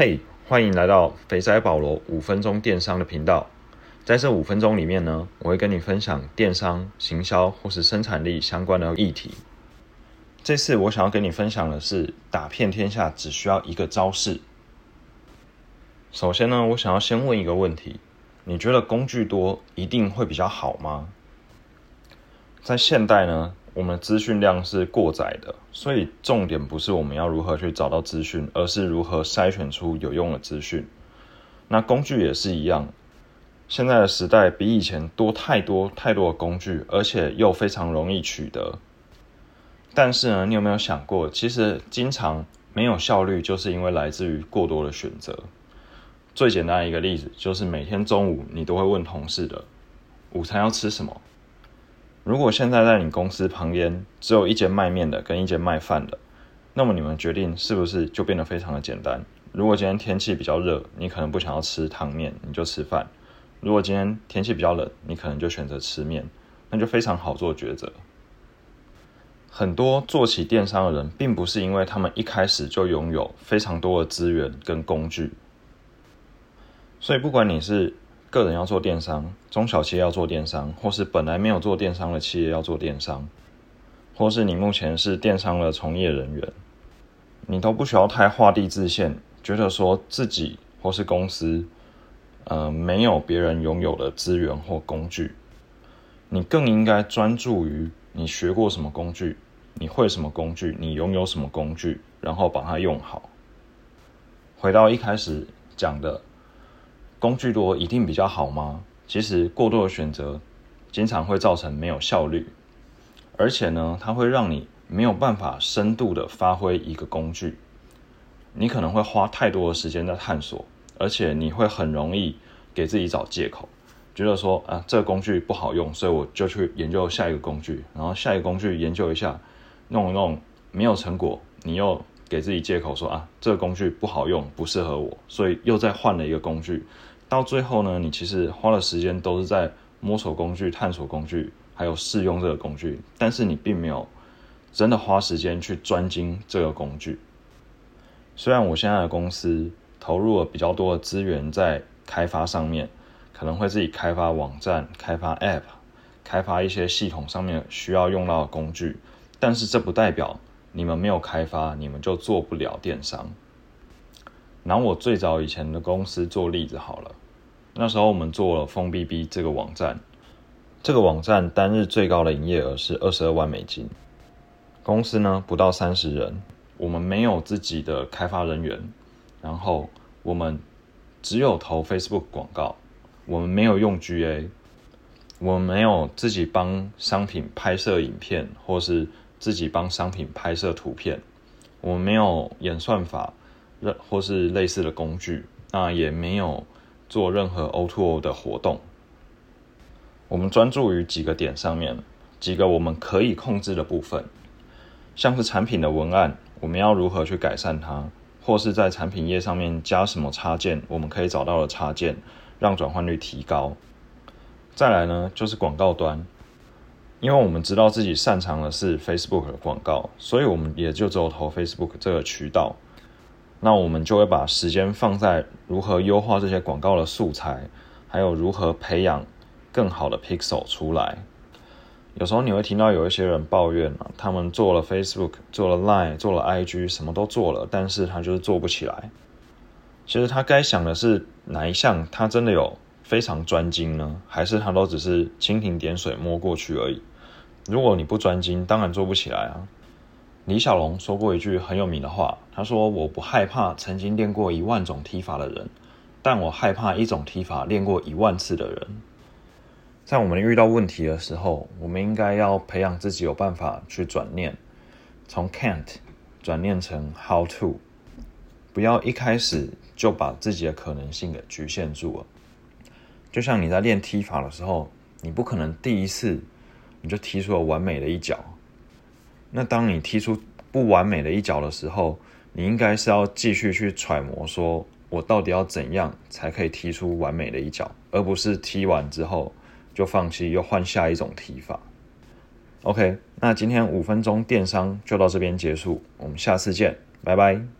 嘿，欢迎来到肥仔保罗五分钟电商的频道。在这五分钟里面呢，我会跟你分享电商、行销或是生产力相关的议题。这次我想要跟你分享的是，打遍天下只需要一个招式。首先呢，我想要先问一个问题：你觉得工具多一定会比较好吗？在现代呢？我们资讯量是过载的，所以重点不是我们要如何去找到资讯，而是如何筛选出有用的资讯。那工具也是一样，现在的时代比以前多太多太多的工具，而且又非常容易取得。但是呢，你有没有想过，其实经常没有效率，就是因为来自于过多的选择。最简单的一个例子，就是每天中午你都会问同事的，午餐要吃什么？如果现在在你公司旁边只有一间卖面的跟一间卖饭的，那么你们决定是不是就变得非常的简单？如果今天天气比较热，你可能不想要吃汤面，你就吃饭；如果今天天气比较冷，你可能就选择吃面，那就非常好做抉择。很多做起电商的人，并不是因为他们一开始就拥有非常多的资源跟工具，所以不管你是。个人要做电商，中小企业要做电商，或是本来没有做电商的企业要做电商，或是你目前是电商的从业人员，你都不需要太画地自限，觉得说自己或是公司，呃，没有别人拥有的资源或工具，你更应该专注于你学过什么工具，你会什么工具，你拥有什么工具，然后把它用好。回到一开始讲的。工具多一定比较好吗？其实过多的选择经常会造成没有效率，而且呢，它会让你没有办法深度的发挥一个工具。你可能会花太多的时间在探索，而且你会很容易给自己找借口，觉得说啊，这个工具不好用，所以我就去研究下一个工具，然后下一个工具研究一下，弄一弄没有成果，你又给自己借口说啊，这个工具不好用，不适合我，所以又再换了一个工具。到最后呢，你其实花的时间都是在摸索工具、探索工具，还有试用这个工具，但是你并没有真的花时间去专精这个工具。虽然我现在的公司投入了比较多的资源在开发上面，可能会自己开发网站、开发 App、开发一些系统上面需要用到的工具，但是这不代表你们没有开发，你们就做不了电商。拿我最早以前的公司做例子好了，那时候我们做了风 B B 这个网站，这个网站单日最高的营业额是二十二万美金，公司呢不到三十人，我们没有自己的开发人员，然后我们只有投 Facebook 广告，我们没有用 G A，我们没有自己帮商品拍摄影片，或是自己帮商品拍摄图片，我们没有演算法。任或是类似的工具，那也没有做任何 O2O 的活动。我们专注于几个点上面，几个我们可以控制的部分，像是产品的文案，我们要如何去改善它，或是在产品页上面加什么插件，我们可以找到的插件，让转换率提高。再来呢，就是广告端，因为我们知道自己擅长的是 Facebook 的广告，所以我们也就只有投 Facebook 这个渠道。那我们就会把时间放在如何优化这些广告的素材，还有如何培养更好的 pixel 出来。有时候你会听到有一些人抱怨啊，他们做了 Facebook，做了 Line，做了 IG，什么都做了，但是他就是做不起来。其实他该想的是哪一项他真的有非常专精呢？还是他都只是蜻蜓点水摸过去而已？如果你不专精，当然做不起来啊。李小龙说过一句很有名的话，他说：“我不害怕曾经练过一万种踢法的人，但我害怕一种踢法练过一万次的人。”在我们遇到问题的时候，我们应该要培养自己有办法去转念，从 can't 转念成 how to，不要一开始就把自己的可能性给局限住了。就像你在练踢法的时候，你不可能第一次你就踢出了完美的一脚。那当你踢出不完美的一脚的时候，你应该是要继续去揣摩，说我到底要怎样才可以踢出完美的一脚，而不是踢完之后就放弃，又换下一种踢法。OK，那今天五分钟电商就到这边结束，我们下次见，拜拜。